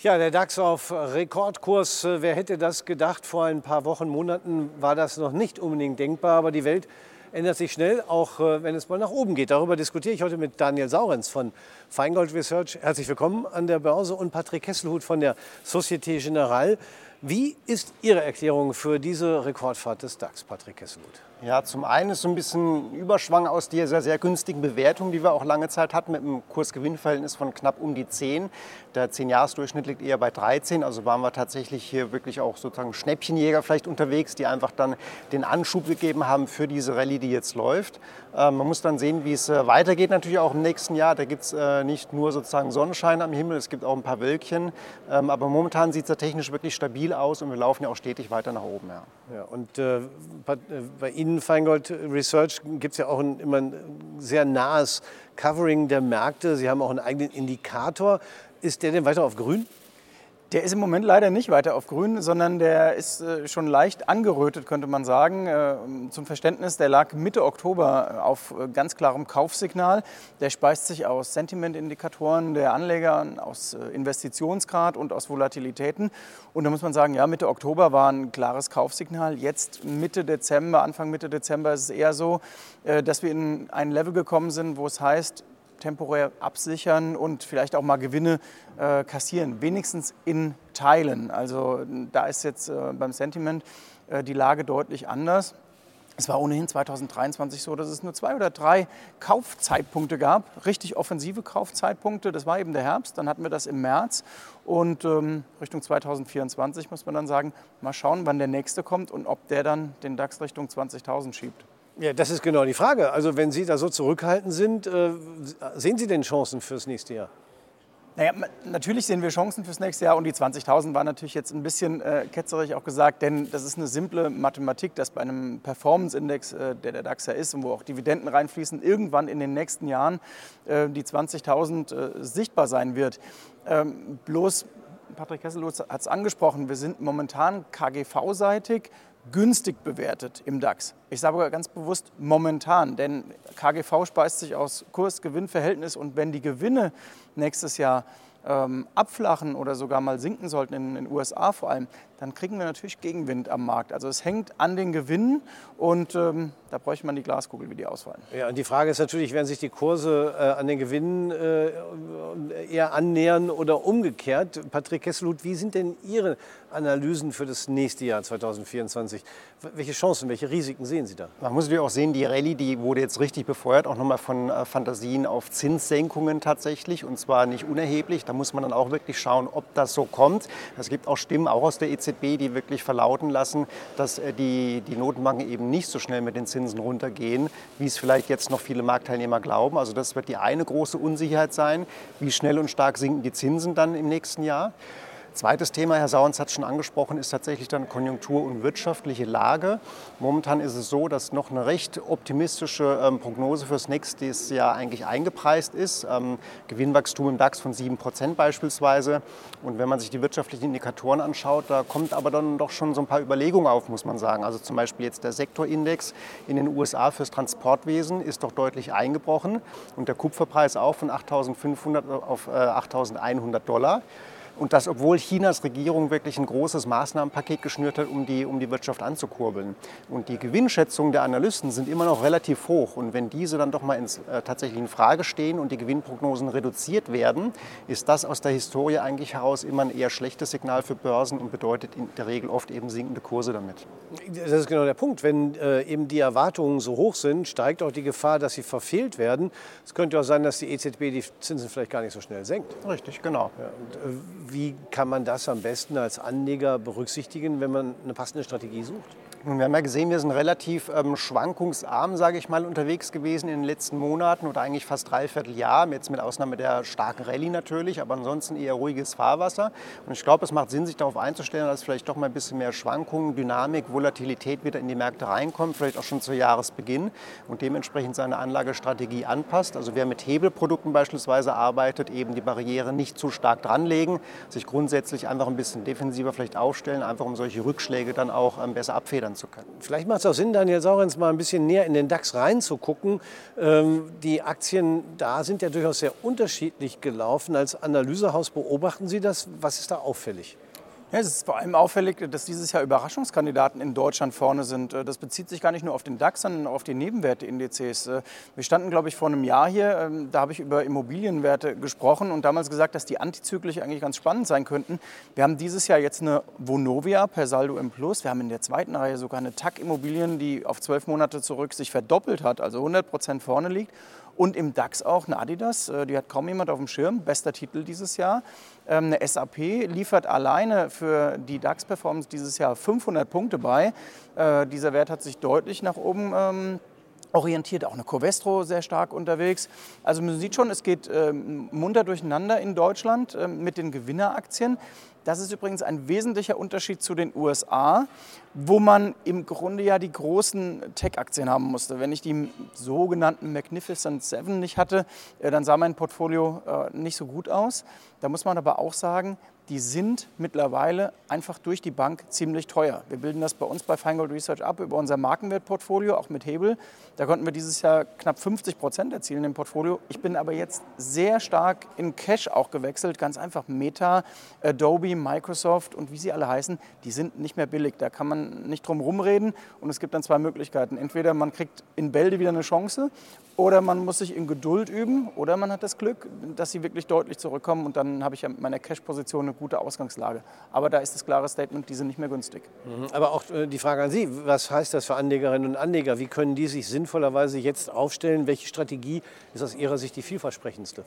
Ja, der DAX auf Rekordkurs. Wer hätte das gedacht? Vor ein paar Wochen, Monaten war das noch nicht unbedingt denkbar, aber die Welt ändert sich schnell, auch äh, wenn es mal nach oben geht. Darüber diskutiere ich heute mit Daniel Saurenz von Feingold Research. Herzlich willkommen an der Börse und Patrick Kesselhut von der Societe Generale. Wie ist Ihre Erklärung für diese Rekordfahrt des DAX, Patrick Kesselhut? Ja, zum einen ist so ein bisschen Überschwang aus dieser sehr günstigen Bewertung, die wir auch lange Zeit hatten, mit einem Kursgewinnverhältnis von knapp um die 10. Der 10-Jahres-Durchschnitt liegt eher bei 13, also waren wir tatsächlich hier wirklich auch sozusagen Schnäppchenjäger vielleicht unterwegs, die einfach dann den Anschub gegeben haben für diese Rallye, die jetzt läuft. Ähm, man muss dann sehen, wie es äh, weitergeht natürlich auch im nächsten Jahr. Da gibt es äh, nicht nur sozusagen Sonnenschein am Himmel, es gibt auch ein paar Wölkchen. Ähm, aber momentan sieht es ja technisch wirklich stabil aus und wir laufen ja auch stetig weiter nach oben. Ja. Ja, und äh, bei Ihnen Ihnen, Feingold Research, gibt es ja auch ein, immer ein sehr nahes Covering der Märkte. Sie haben auch einen eigenen Indikator. Ist der denn weiter auf grün? Der ist im Moment leider nicht weiter auf grün, sondern der ist äh, schon leicht angerötet, könnte man sagen. Äh, zum Verständnis, der lag Mitte Oktober auf äh, ganz klarem Kaufsignal. Der speist sich aus Sentimentindikatoren der Anleger, aus Investitionsgrad und aus Volatilitäten. Und da muss man sagen, ja, Mitte Oktober war ein klares Kaufsignal. Jetzt Mitte Dezember, Anfang Mitte Dezember ist es eher so, dass wir in ein Level gekommen sind, wo es heißt, temporär absichern und vielleicht auch mal Gewinne äh, kassieren, wenigstens in Teilen. Also da ist jetzt äh, beim Sentiment äh, die Lage deutlich anders. Es war ohnehin 2023 so, dass es nur zwei oder drei Kaufzeitpunkte gab, richtig offensive Kaufzeitpunkte. Das war eben der Herbst, dann hatten wir das im März und ähm, Richtung 2024 muss man dann sagen, mal schauen, wann der nächste kommt und ob der dann den DAX Richtung 20.000 schiebt. Ja, das ist genau die Frage. Also wenn Sie da so zurückhaltend sind, äh, sehen Sie denn Chancen fürs nächste Jahr? Naja, natürlich sehen wir Chancen fürs nächste Jahr und die 20.000 war natürlich jetzt ein bisschen äh, ketzerig auch gesagt, denn das ist eine simple Mathematik, dass bei einem Performance-Index, äh, der der DAX ja ist und wo auch Dividenden reinfließen, irgendwann in den nächsten Jahren äh, die 20.000 äh, sichtbar sein wird. Ähm, bloß, Patrick Kesselutz hat es angesprochen, wir sind momentan KGV-seitig günstig bewertet im DAX. Ich sage ganz bewusst momentan, denn KGV speist sich aus Kurs-Gewinn-Verhältnis und wenn die Gewinne nächstes Jahr ähm, abflachen oder sogar mal sinken sollten, in den USA vor allem, dann kriegen wir natürlich Gegenwind am Markt. Also es hängt an den Gewinnen und ähm, da bräuchte man die Glaskugel, wie die ausfallen. Ja, und die Frage ist natürlich, werden sich die Kurse äh, an den Gewinnen äh, eher annähern oder umgekehrt? Patrick Kesselhut, wie sind denn Ihre Analysen für das nächste Jahr 2024? Welche Chancen, welche Risiken sehen Sie da? Man muss natürlich auch sehen, die Rallye, die wurde jetzt richtig befeuert, auch nochmal von äh, Fantasien auf Zinssenkungen tatsächlich und zwar nicht unerheblich. Da muss man dann auch wirklich schauen, ob das so kommt. Es gibt auch Stimmen, auch aus der EZB, die wirklich verlauten lassen, dass äh, die, die Notenbanken eben nicht so schnell mit den Zinsen runtergehen, wie es vielleicht jetzt noch viele Marktteilnehmer glauben. Also das wird die eine große Unsicherheit sein. Wie schnell und stark sinken die Zinsen dann im nächsten Jahr? Zweites Thema, Herr Sauens hat es schon angesprochen, ist tatsächlich dann Konjunktur- und wirtschaftliche Lage. Momentan ist es so, dass noch eine recht optimistische ähm, Prognose fürs nächste Jahr eigentlich eingepreist ist. Ähm, Gewinnwachstum im DAX von 7 Prozent beispielsweise. Und wenn man sich die wirtschaftlichen Indikatoren anschaut, da kommt aber dann doch schon so ein paar Überlegungen auf, muss man sagen. Also zum Beispiel jetzt der Sektorindex in den USA fürs Transportwesen ist doch deutlich eingebrochen und der Kupferpreis auch von 8.500 auf 8.100 äh, Dollar. Und das, obwohl Chinas Regierung wirklich ein großes Maßnahmenpaket geschnürt hat, um die, um die Wirtschaft anzukurbeln. Und die Gewinnschätzungen der Analysten sind immer noch relativ hoch. Und wenn diese dann doch mal ins, äh, tatsächlich in Frage stehen und die Gewinnprognosen reduziert werden, ist das aus der Historie eigentlich heraus immer ein eher schlechtes Signal für Börsen und bedeutet in der Regel oft eben sinkende Kurse damit. Das ist genau der Punkt. Wenn äh, eben die Erwartungen so hoch sind, steigt auch die Gefahr, dass sie verfehlt werden. Es könnte auch sein, dass die EZB die Zinsen vielleicht gar nicht so schnell senkt. Richtig, genau. Ja, und, äh, wie kann man das am besten als Anleger berücksichtigen, wenn man eine passende Strategie sucht? Wir haben ja gesehen, wir sind relativ ähm, schwankungsarm, sage ich mal, unterwegs gewesen in den letzten Monaten oder eigentlich fast dreiviertel Jahr, jetzt mit Ausnahme der starken Rallye natürlich, aber ansonsten eher ruhiges Fahrwasser. Und ich glaube, es macht Sinn, sich darauf einzustellen, dass vielleicht doch mal ein bisschen mehr Schwankungen, Dynamik, Volatilität wieder in die Märkte reinkommt, vielleicht auch schon zu Jahresbeginn und dementsprechend seine Anlagestrategie anpasst. Also wer mit Hebelprodukten beispielsweise arbeitet, eben die Barriere nicht zu stark dranlegen, sich grundsätzlich einfach ein bisschen defensiver vielleicht aufstellen, einfach um solche Rückschläge dann auch ähm, besser abfedern zu können. Vielleicht macht es auch Sinn, Daniel Saurens mal ein bisschen näher in den DAX reinzugucken. Ähm, die Aktien da sind ja durchaus sehr unterschiedlich gelaufen. Als Analysehaus beobachten Sie das. Was ist da auffällig? Ja, es ist vor allem auffällig, dass dieses Jahr Überraschungskandidaten in Deutschland vorne sind. Das bezieht sich gar nicht nur auf den DAX, sondern auch auf die Nebenwerteindizes. Wir standen, glaube ich, vor einem Jahr hier, ähm, da habe ich über Immobilienwerte gesprochen und damals gesagt, dass die antizyklisch eigentlich ganz spannend sein könnten. Wir haben dieses Jahr jetzt eine Vonovia per Saldo im Plus. Wir haben in der zweiten Reihe sogar eine TAC Immobilien, die auf zwölf Monate zurück sich verdoppelt hat, also 100 Prozent vorne liegt. Und im DAX auch eine Adidas, äh, die hat kaum jemand auf dem Schirm, bester Titel dieses Jahr. Ähm, eine SAP liefert alleine für die DAX-Performance dieses Jahr 500 Punkte bei. Äh, dieser Wert hat sich deutlich nach oben ähm, orientiert, auch eine Covestro sehr stark unterwegs. Also man sieht schon, es geht ähm, munter durcheinander in Deutschland mit den Gewinneraktien. Das ist übrigens ein wesentlicher Unterschied zu den USA, wo man im Grunde ja die großen Tech-Aktien haben musste. Wenn ich die sogenannten Magnificent Seven nicht hatte, äh, dann sah mein Portfolio äh, nicht so gut aus. Da muss man aber auch sagen, die sind mittlerweile einfach durch die Bank ziemlich teuer. Wir bilden das bei uns bei Feingold Research ab über unser Markenwertportfolio, auch mit Hebel. Da konnten wir dieses Jahr knapp 50 Prozent erzielen im Portfolio. Ich bin aber jetzt sehr stark in Cash auch gewechselt. Ganz einfach Meta, Adobe, Microsoft und wie sie alle heißen, die sind nicht mehr billig. Da kann man nicht drum rumreden. Und es gibt dann zwei Möglichkeiten. Entweder man kriegt in Bälde wieder eine Chance oder man muss sich in Geduld üben oder man hat das Glück, dass sie wirklich deutlich zurückkommen und dann habe ich ja mit meiner Cash-Position eine gute Ausgangslage. Aber da ist das klare Statement, die sind nicht mehr günstig. Mhm. Aber auch äh, die Frage an Sie, was heißt das für Anlegerinnen und Anleger? Wie können die sich sinnvollerweise jetzt aufstellen? Welche Strategie ist aus Ihrer Sicht die vielversprechendste?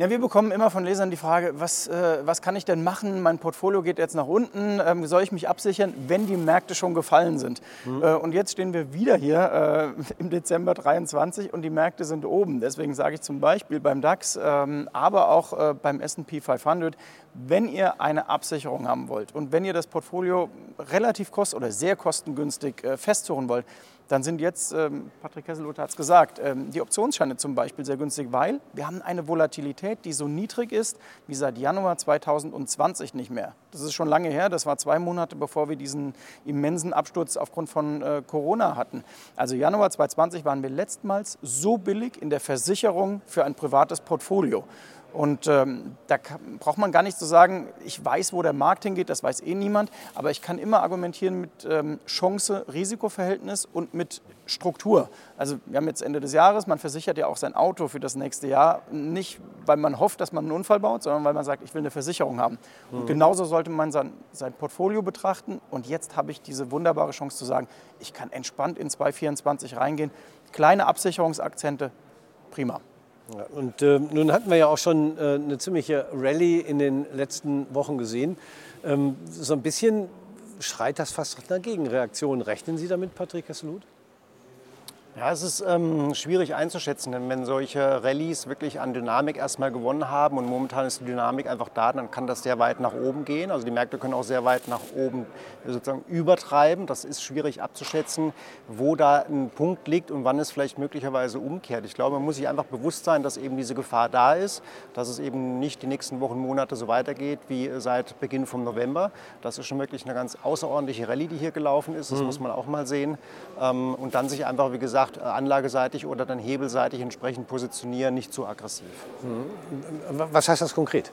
Ja, wir bekommen immer von Lesern die Frage, was, äh, was kann ich denn machen? Mein Portfolio geht jetzt nach unten. Ähm, soll ich mich absichern, wenn die Märkte schon gefallen sind? Mhm. Äh, und jetzt stehen wir wieder hier äh, im Dezember 23 und die Märkte sind oben. Deswegen sage ich zum Beispiel beim DAX, ähm, aber auch äh, beim S&P 500, wenn ihr eine Absicherung haben wollt und wenn ihr das Portfolio relativ kost- oder sehr kostengünstig äh, festsuchen wollt, dann sind jetzt, ähm, Patrick Kesselot hat es gesagt, ähm, die Optionsscheine zum Beispiel sehr günstig, weil wir haben eine Volatilität, die so niedrig ist wie seit Januar 2020 nicht mehr. Das ist schon lange her, das war zwei Monate, bevor wir diesen immensen Absturz aufgrund von äh, Corona hatten. Also Januar 2020 waren wir letztmals so billig in der Versicherung für ein privates Portfolio. Und ähm, da kann, braucht man gar nicht zu sagen, ich weiß, wo der Markt hingeht, das weiß eh niemand, aber ich kann immer argumentieren mit ähm, Chance-Risikoverhältnis und mit Struktur. Also wir haben jetzt Ende des Jahres, man versichert ja auch sein Auto für das nächste Jahr, nicht weil man hofft, dass man einen Unfall baut, sondern weil man sagt, ich will eine Versicherung haben. Und mhm. genauso sollte man sein, sein Portfolio betrachten und jetzt habe ich diese wunderbare Chance zu sagen, ich kann entspannt in 2024 reingehen, kleine Absicherungsakzente, prima. Und äh, nun hatten wir ja auch schon äh, eine ziemliche Rallye in den letzten Wochen gesehen. Ähm, so ein bisschen schreit das fast nach einer Gegenreaktion. Rechnen Sie damit, Patrick Hesselut? Ja, es ist ähm, schwierig einzuschätzen, denn wenn solche Rallyes wirklich an Dynamik erstmal gewonnen haben und momentan ist die Dynamik einfach da, dann kann das sehr weit nach oben gehen. Also die Märkte können auch sehr weit nach oben sozusagen übertreiben. Das ist schwierig abzuschätzen, wo da ein Punkt liegt und wann es vielleicht möglicherweise umkehrt. Ich glaube, man muss sich einfach bewusst sein, dass eben diese Gefahr da ist, dass es eben nicht die nächsten Wochen, Monate so weitergeht wie seit Beginn vom November. Das ist schon wirklich eine ganz außerordentliche Rallye, die hier gelaufen ist. Das mhm. muss man auch mal sehen. Ähm, und dann sich einfach, wie gesagt, gesagt, äh, anlageseitig oder dann hebelseitig entsprechend positionieren, nicht zu aggressiv. Mhm. Was heißt das konkret?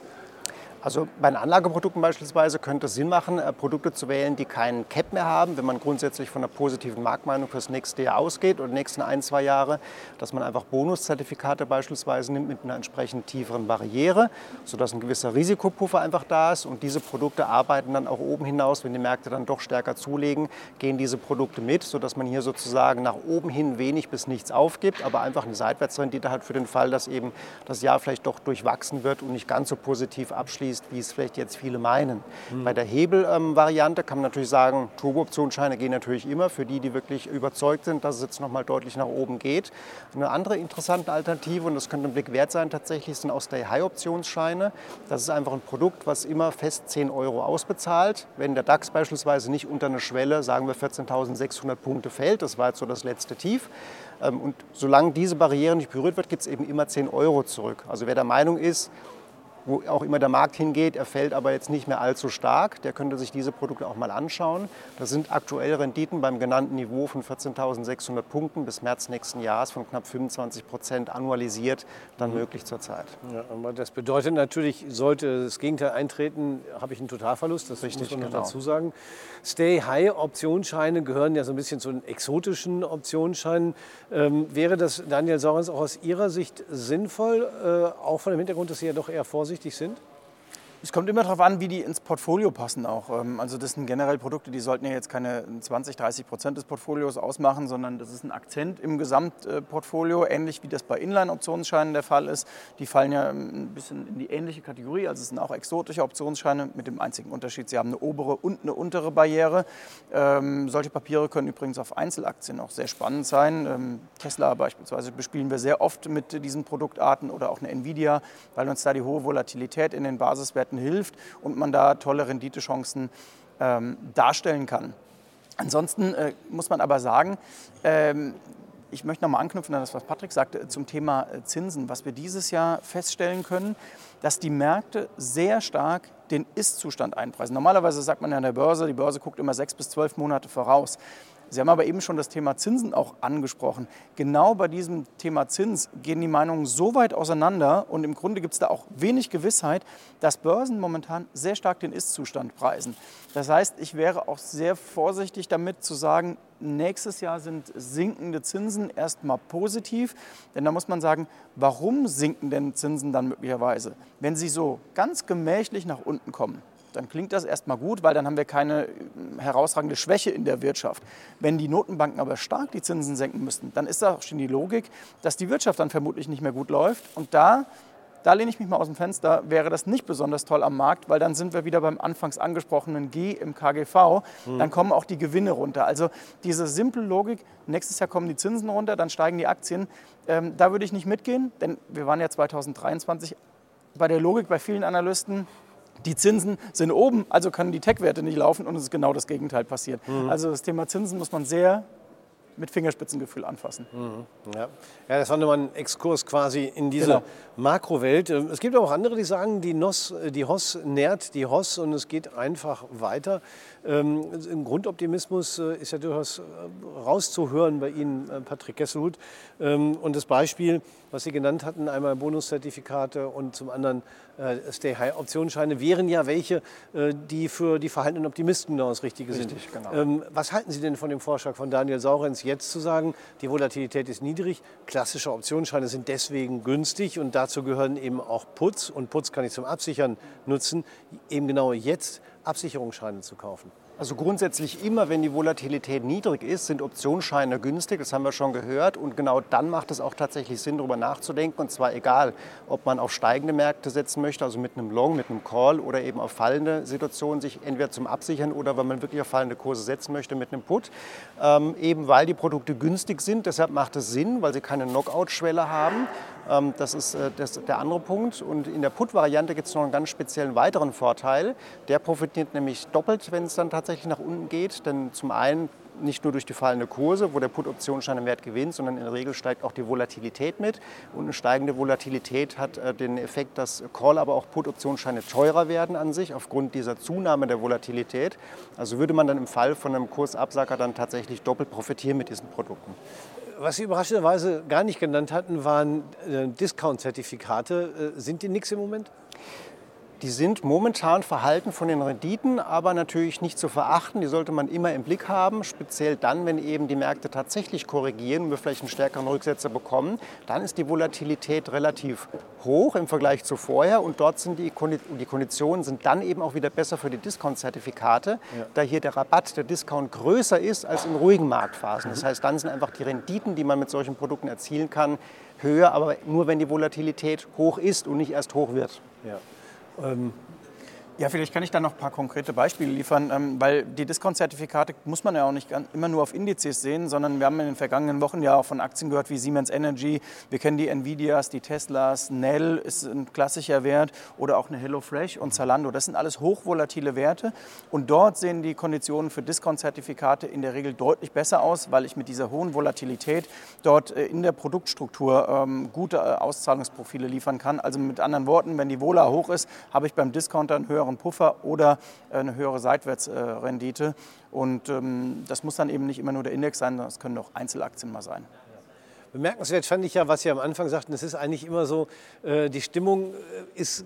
Also bei den Anlageprodukten beispielsweise könnte es Sinn machen, äh, Produkte zu wählen, die keinen Cap mehr haben, wenn man grundsätzlich von einer positiven Marktmeinung fürs nächste Jahr ausgeht oder die nächsten ein, zwei Jahre, dass man einfach Bonuszertifikate beispielsweise nimmt mit einer entsprechend tieferen Barriere, sodass ein gewisser Risikopuffer einfach da ist. Und diese Produkte arbeiten dann auch oben hinaus, wenn die Märkte dann doch stärker zulegen, gehen diese Produkte mit, sodass man hier sozusagen nach oben hin wenig bis nichts aufgibt, aber einfach eine Seitwärtsrendite hat für den Fall, dass eben das Jahr vielleicht doch durchwachsen wird und nicht ganz so positiv abschließt abschließt, wie es vielleicht jetzt viele meinen. Mhm. Bei der Hebel-Variante kann man natürlich sagen, Turbo-Optionsscheine gehen natürlich immer für die, die wirklich überzeugt sind, dass es jetzt nochmal deutlich nach oben geht. Eine andere interessante Alternative, und das könnte ein Blick wert sein tatsächlich, sind aus der High-Optionsscheine. Das ist einfach ein Produkt, was immer fest 10 Euro ausbezahlt. Wenn der DAX beispielsweise nicht unter eine Schwelle, sagen wir 14.600 Punkte fällt, das war jetzt so das letzte Tief, ähm, und solange diese Barriere nicht berührt wird, gibt es eben immer 10 Euro zurück. Also wer der Meinung ist, wo auch immer der Markt hingeht. Er fällt aber jetzt nicht mehr allzu stark. Der könnte sich diese Produkte auch mal anschauen. Das sind aktuell Renditen beim genannten Niveau von 14.600 Punkten bis März nächsten Jahres von knapp 25 Prozent annualisiert dann mhm. möglich zurzeit. Ja, aber das bedeutet natürlich, sollte das Gegenteil eintreten, habe ich einen Totalverlust. Das Richtig, muss man genau. dazu sagen. Stay High Optionsscheine gehören ja so ein bisschen zu den exotischen Optionsscheinen. Ähm, wäre das, Daniel Sorens, auch aus Ihrer Sicht sinnvoll, äh, auch von dem Hintergrund, dass Sie ja doch eher vorsichtig sind? Es kommt immer darauf an, wie die ins Portfolio passen auch. Ähm, also das sind generell Produkte, die sollten ja jetzt keine 20, 30 Prozent des Portfolios ausmachen, sondern das ist ein Akzent im Gesamtportfolio, ähnlich wie das bei Inline-Optionsscheinen der Fall ist. Die fallen ja ein bisschen in die ähnliche Kategorie, also es sind auch exotische Optionsscheine mit dem einzigen Unterschied, sie haben eine obere und eine untere Barriere. Ähm, solche Papiere können übrigens auf Einzelaktien auch sehr spannend sein. Ähm, Tesla beispielsweise bespielen wir sehr oft mit diesen Produktarten oder auch eine Nvidia, weil uns da die hohe Volatilität in den Basiswerten Werten hilft und man da tolle Renditechancen ähm, darstellen kann. Ansonsten äh, muss man aber sagen, ähm, ich möchte nochmal anknüpfen an das, was Patrick sagte zum Thema äh, Zinsen. Was wir dieses Jahr feststellen können, dass die Märkte sehr stark den Ist-Zustand einpreisen. Normalerweise sagt man ja an der Börse, die Börse guckt immer sechs bis zwölf Monate voraus. Sie haben aber eben schon das Thema Zinsen auch angesprochen. Genau bei diesem Thema Zins gehen die Meinungen so weit auseinander und im Grunde gibt es da auch wenig Gewissheit, dass Börsen momentan sehr stark den Ist-Zustand preisen. Das heißt, ich wäre auch sehr vorsichtig damit zu sagen, nächstes Jahr sind sinkende Zinsen erstmal positiv. Denn da muss man sagen, warum sinken denn Zinsen dann möglicherweise? Wenn sie so ganz gemächlich nach unten kommen, dann klingt das erstmal gut, weil dann haben wir keine äh, herausragende Schwäche in der Wirtschaft. Wenn die Notenbanken aber stark die Zinsen senken müssten, dann ist da auch schon die Logik, dass die Wirtschaft dann vermutlich nicht mehr gut läuft. Und da, da lehne ich mich mal aus dem Fenster, wäre das nicht besonders toll am Markt, weil dann sind wir wieder beim anfangs angesprochenen G im KGV. Mhm. Dann kommen auch die Gewinne runter. Also diese simple Logik, nächstes Jahr kommen die Zinsen runter, dann steigen die Aktien. Ähm, da würde ich nicht mitgehen, denn wir waren ja 2023 bei der Logik bei vielen Analysten, die Zinsen sind oben, also können die Tech-Werte nicht laufen und es ist genau das Gegenteil passiert. Mhm. Also das Thema Zinsen muss man sehr mit Fingerspitzengefühl anfassen. Mhm. Ja. ja, das war nochmal ein Exkurs quasi in diese genau. Makrowelt. Es gibt auch andere, die sagen, die, NOS, die HOS nährt die HOS und es geht einfach weiter. Ähm, Ein Grundoptimismus äh, ist ja durchaus äh, rauszuhören bei Ihnen, äh, Patrick Kesselhut. Ähm, und das Beispiel, was Sie genannt hatten, einmal Bonuszertifikate und zum anderen Stay-High-Optionsscheine, wären ja welche, die für die verhaltenen Optimisten genau das Richtige sind. Richtig, genau. Ähm, was halten Sie denn von dem Vorschlag von Daniel Saurenz, jetzt zu sagen, die Volatilität ist niedrig, klassische Optionsscheine sind deswegen günstig und dazu gehören eben auch Putz und Putz kann ich zum Absichern nutzen, eben genau jetzt Absicherungsscheine zu kaufen? Also grundsätzlich immer, wenn die Volatilität niedrig ist, sind Optionsscheine günstig. Das haben wir schon gehört. Und genau dann macht es auch tatsächlich Sinn, darüber nachzudenken. Und zwar egal, ob man auf steigende Märkte setzen möchte, also mit einem Long, mit einem Call oder eben auf fallende Situationen, sich entweder zum Absichern oder wenn man wirklich auf fallende Kurse setzen möchte, mit einem Put. Ähm, eben weil die Produkte günstig sind. Deshalb macht es Sinn, weil sie keine Knockout-Schwelle haben. Ähm, das ist äh, das, der andere Punkt. Und in der Put-Variante gibt es noch einen ganz speziellen weiteren Vorteil. Der profitiert nämlich doppelt, wenn es dann tatsächlich nach unten geht. Denn zum einen nicht nur durch die fallende Kurse, wo der Put-Optionsschein Wert gewinnt, sondern in der Regel steigt auch die Volatilität mit. Und eine steigende Volatilität hat äh, den Effekt, dass Call, aber auch Put-Optionsscheine teurer werden an sich aufgrund dieser Zunahme der Volatilität. Also würde man dann im Fall von einem Kursabsacker dann tatsächlich doppelt profitieren mit diesen Produkten. Was Sie überraschenderweise gar nicht genannt hatten, waren äh, Discount-Zertifikate. Äh, sind die nichts im Moment? Die sind momentan verhalten von den Renditen, aber natürlich nicht zu verachten. Die sollte man immer im Blick haben, speziell dann, wenn eben die Märkte tatsächlich korrigieren und wir vielleicht einen stärkeren Rücksetzer bekommen. Dann ist die Volatilität relativ hoch im Vergleich zu vorher und dort sind die, die Konditionen sind dann eben auch wieder besser für die Discount-Zertifikate, ja. da hier der Rabatt, der Discount größer ist als in ruhigen Marktphasen. Das heißt, dann sind einfach die Renditen, die man mit solchen Produkten erzielen kann, höher, aber nur wenn die Volatilität hoch ist und nicht erst hoch wird. Ja. Ähm, Ja, vielleicht kann ich da noch ein paar konkrete Beispiele liefern, ähm, weil die Discount-Zertifikate muss man ja auch nicht immer nur auf Indizes sehen, sondern wir haben in den vergangenen Wochen ja auch von Aktien gehört wie Siemens Energy, wir kennen die Nvidias, die Teslas, Nell ist ein klassischer Wert oder auch eine HelloFresh und Zalando. Das sind alles hochvolatile Werte und dort sehen die Konditionen für Discount-Zertifikate in der Regel deutlich besser aus, weil ich mit dieser hohen Volatilität dort äh, in der Produktstruktur ähm, gute äh, Auszahlungsprofile liefern kann. Also mit anderen Worten, wenn die Vola hoch ist, habe ich beim Discounter einen höheren höheren Puffer oder äh, eine höhere Seitwärtsrendite. Und ähm, das muss dann eben nicht immer nur der Index sein, sondern es können auch Einzelaktien mal sein. Bemerkenswert fand ich ja, was Sie am Anfang sagten, es ist eigentlich immer so, äh, die Stimmung äh, ist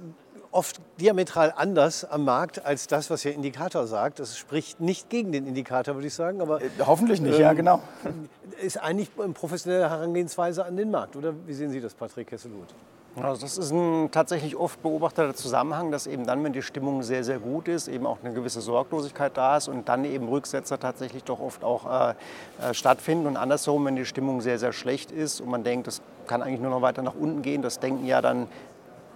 oft diametral anders am Markt als das, was der Indikator sagt. Das spricht nicht gegen den Indikator, würde ich sagen. Aber, Hoffentlich nicht, ähm, ja, genau. Ist eigentlich eine professionelle Herangehensweise an den Markt, oder wie sehen Sie das, Patrick Kesselhut? Also das ist ein tatsächlich oft beobachteter Zusammenhang, dass eben dann, wenn die Stimmung sehr, sehr gut ist, eben auch eine gewisse Sorglosigkeit da ist und dann eben Rücksetzer tatsächlich doch oft auch äh, äh, stattfinden. Und andersherum, wenn die Stimmung sehr, sehr schlecht ist und man denkt, das kann eigentlich nur noch weiter nach unten gehen, das denken ja dann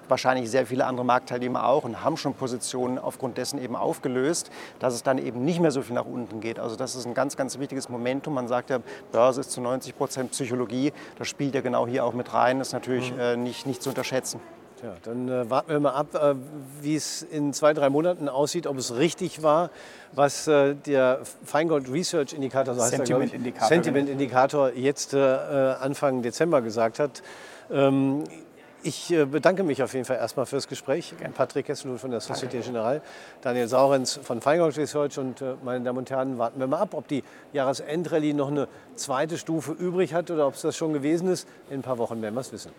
wahrscheinlich sehr viele andere Marktteilnehmer auch und haben schon Positionen aufgrund dessen eben aufgelöst, dass es dann eben nicht mehr so viel nach unten geht. Also das ist ein ganz, ganz wichtiges Momentum. Man sagt ja, Börse ist zu 90 Prozent Psychologie. Das spielt ja genau hier auch mit rein. Das ist natürlich mhm. äh, nicht, nicht zu unterschätzen. Tja, dann äh, warten wir mal ab, äh, wie es in zwei, drei Monaten aussieht, ob es richtig war, was äh, der Feingold Research Indikator, so Sentiment Indikator, Sentiment Indikator jetzt äh, Anfang Dezember gesagt hat. Ähm, ich äh, bedanke mich auf jeden Fall erstmal fürs Gespräch. Gerne. Patrick Kesselhut von der Societe Generale, Daniel Saurenz von Feingold Research und äh, meine Damen und Herren, warten wir mal ab, ob die Jahresendrallye noch eine zweite Stufe übrig hat oder ob es das schon gewesen ist. In ein paar Wochen werden wir es wissen.